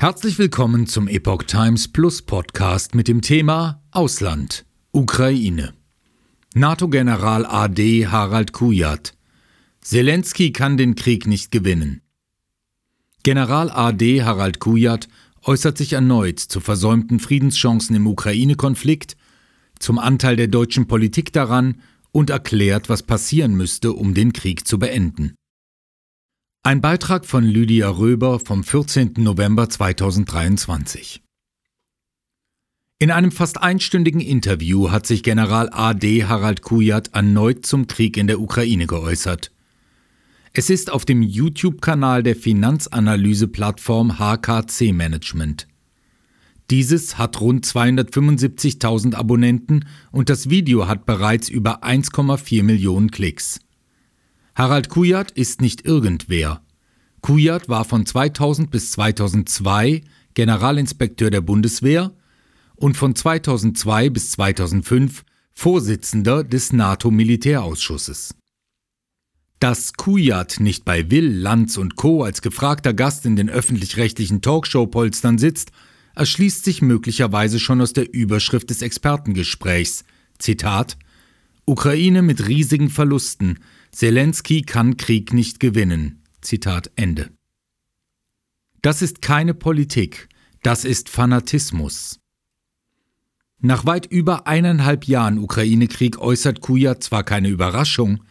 Herzlich willkommen zum Epoch Times Plus Podcast mit dem Thema Ausland, Ukraine. NATO-General AD Harald Kujat. Zelensky kann den Krieg nicht gewinnen. General AD Harald Kujat äußert sich erneut zu versäumten Friedenschancen im Ukraine-Konflikt, zum Anteil der deutschen Politik daran und erklärt, was passieren müsste, um den Krieg zu beenden. Ein Beitrag von Lydia Röber vom 14. November 2023. In einem fast einstündigen Interview hat sich General AD Harald Kujat erneut zum Krieg in der Ukraine geäußert. Es ist auf dem YouTube-Kanal der Finanzanalyse-Plattform HKC Management. Dieses hat rund 275.000 Abonnenten und das Video hat bereits über 1,4 Millionen Klicks. Harald Kujat ist nicht irgendwer. Kujat war von 2000 bis 2002 Generalinspekteur der Bundeswehr und von 2002 bis 2005 Vorsitzender des NATO-Militärausschusses. Dass Kujat nicht bei Will, Lanz und Co. als gefragter Gast in den öffentlich-rechtlichen Talkshow-Polstern sitzt, erschließt sich möglicherweise schon aus der Überschrift des Expertengesprächs. Zitat Ukraine mit riesigen Verlusten. Zelensky kann Krieg nicht gewinnen. Zitat Ende. Das ist keine Politik, das ist Fanatismus. Nach weit über eineinhalb Jahren Ukraine-Krieg äußert Kuja zwar keine Überraschung,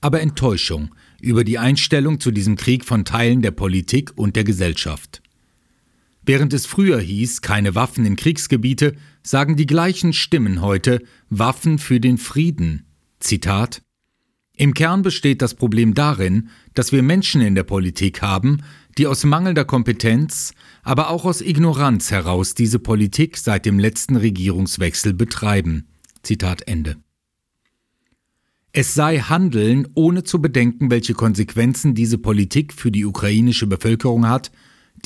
aber Enttäuschung über die Einstellung zu diesem Krieg von Teilen der Politik und der Gesellschaft. Während es früher hieß, keine Waffen in Kriegsgebiete, sagen die gleichen Stimmen heute Waffen für den Frieden. Zitat im Kern besteht das Problem darin, dass wir Menschen in der Politik haben, die aus mangelnder Kompetenz, aber auch aus Ignoranz heraus diese Politik seit dem letzten Regierungswechsel betreiben. Zitat Ende. Es sei Handeln, ohne zu bedenken, welche Konsequenzen diese Politik für die ukrainische Bevölkerung hat,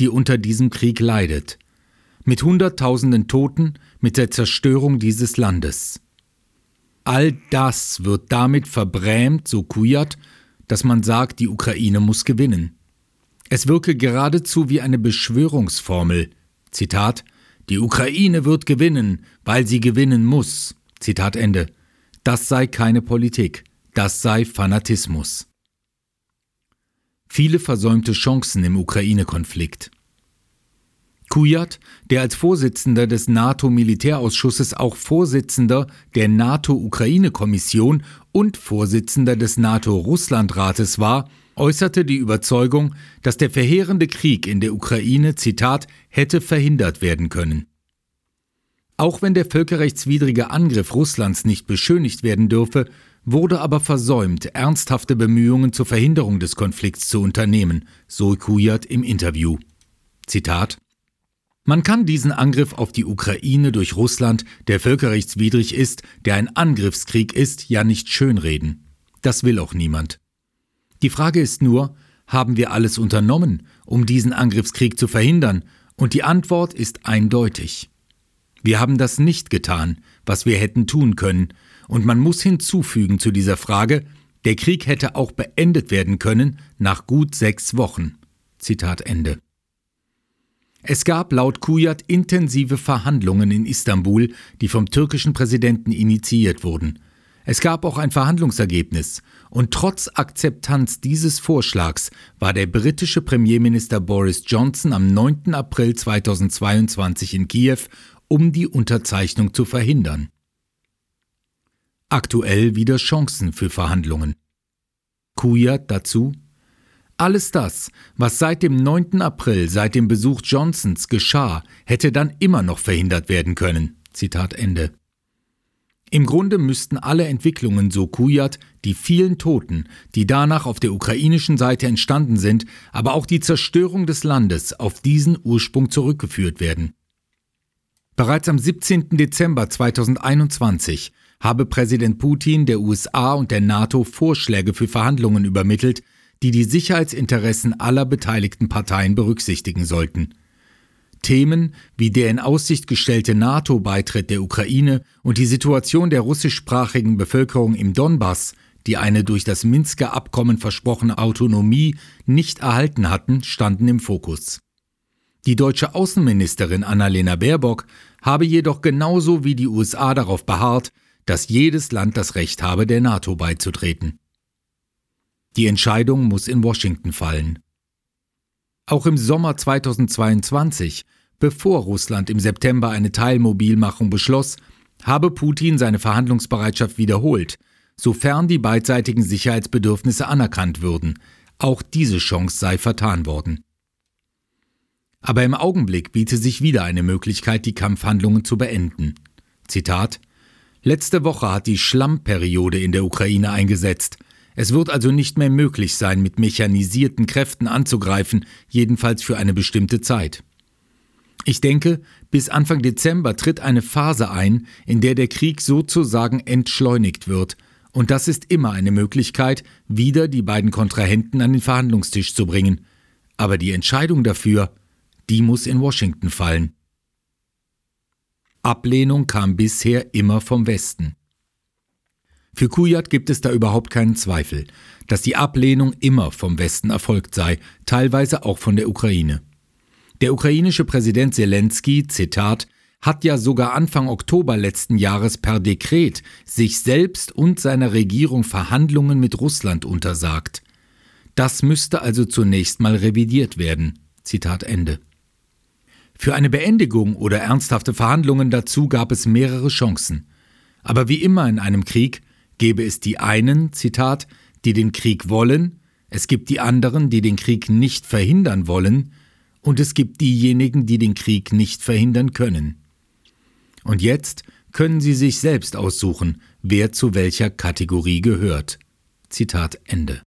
die unter diesem Krieg leidet. Mit Hunderttausenden Toten, mit der Zerstörung dieses Landes. All das wird damit verbrämt, so Kujat, dass man sagt, die Ukraine muss gewinnen. Es wirke geradezu wie eine Beschwörungsformel. Zitat: Die Ukraine wird gewinnen, weil sie gewinnen muss. Zitat Ende. Das sei keine Politik, das sei Fanatismus. Viele versäumte Chancen im Ukraine-Konflikt. Kujat, der als Vorsitzender des NATO-Militärausschusses auch Vorsitzender der NATO-Ukraine-Kommission und Vorsitzender des NATO-Russland-Rates war, äußerte die Überzeugung, dass der verheerende Krieg in der Ukraine, Zitat, hätte verhindert werden können. Auch wenn der völkerrechtswidrige Angriff Russlands nicht beschönigt werden dürfe, wurde aber versäumt, ernsthafte Bemühungen zur Verhinderung des Konflikts zu unternehmen, so Kujat im Interview. Zitat man kann diesen Angriff auf die Ukraine durch Russland, der völkerrechtswidrig ist, der ein Angriffskrieg ist, ja nicht schönreden. Das will auch niemand. Die Frage ist nur, haben wir alles unternommen, um diesen Angriffskrieg zu verhindern? Und die Antwort ist eindeutig. Wir haben das nicht getan, was wir hätten tun können, und man muss hinzufügen zu dieser Frage, der Krieg hätte auch beendet werden können nach gut sechs Wochen. Zitat Ende. Es gab laut Kujat intensive Verhandlungen in Istanbul, die vom türkischen Präsidenten initiiert wurden. Es gab auch ein Verhandlungsergebnis, und trotz Akzeptanz dieses Vorschlags war der britische Premierminister Boris Johnson am 9. April 2022 in Kiew, um die Unterzeichnung zu verhindern. Aktuell wieder Chancen für Verhandlungen. Kujat dazu alles das, was seit dem 9. April, seit dem Besuch Johnsons geschah, hätte dann immer noch verhindert werden können. Zitat Ende. Im Grunde müssten alle Entwicklungen, so Kujat, die vielen Toten, die danach auf der ukrainischen Seite entstanden sind, aber auch die Zerstörung des Landes auf diesen Ursprung zurückgeführt werden. Bereits am 17. Dezember 2021 habe Präsident Putin der USA und der NATO Vorschläge für Verhandlungen übermittelt, die die Sicherheitsinteressen aller beteiligten Parteien berücksichtigen sollten. Themen wie der in Aussicht gestellte NATO-Beitritt der Ukraine und die Situation der russischsprachigen Bevölkerung im Donbass, die eine durch das Minsker Abkommen versprochene Autonomie nicht erhalten hatten, standen im Fokus. Die deutsche Außenministerin Annalena Baerbock habe jedoch genauso wie die USA darauf beharrt, dass jedes Land das Recht habe, der NATO beizutreten. Die Entscheidung muss in Washington fallen. Auch im Sommer 2022, bevor Russland im September eine Teilmobilmachung beschloss, habe Putin seine Verhandlungsbereitschaft wiederholt, sofern die beidseitigen Sicherheitsbedürfnisse anerkannt würden. Auch diese Chance sei vertan worden. Aber im Augenblick biete sich wieder eine Möglichkeit, die Kampfhandlungen zu beenden. Zitat Letzte Woche hat die Schlammperiode in der Ukraine eingesetzt. Es wird also nicht mehr möglich sein, mit mechanisierten Kräften anzugreifen, jedenfalls für eine bestimmte Zeit. Ich denke, bis Anfang Dezember tritt eine Phase ein, in der der Krieg sozusagen entschleunigt wird, und das ist immer eine Möglichkeit, wieder die beiden Kontrahenten an den Verhandlungstisch zu bringen. Aber die Entscheidung dafür die muss in Washington fallen. Ablehnung kam bisher immer vom Westen. Für Kujat gibt es da überhaupt keinen Zweifel, dass die Ablehnung immer vom Westen erfolgt sei, teilweise auch von der Ukraine. Der ukrainische Präsident Zelensky, Zitat, hat ja sogar Anfang Oktober letzten Jahres per Dekret sich selbst und seiner Regierung Verhandlungen mit Russland untersagt. Das müsste also zunächst mal revidiert werden. Zitat Ende. Für eine Beendigung oder ernsthafte Verhandlungen dazu gab es mehrere Chancen. Aber wie immer in einem Krieg gäbe es die einen, Zitat, die den Krieg wollen, es gibt die anderen, die den Krieg nicht verhindern wollen, und es gibt diejenigen, die den Krieg nicht verhindern können. Und jetzt können Sie sich selbst aussuchen, wer zu welcher Kategorie gehört. Zitat Ende.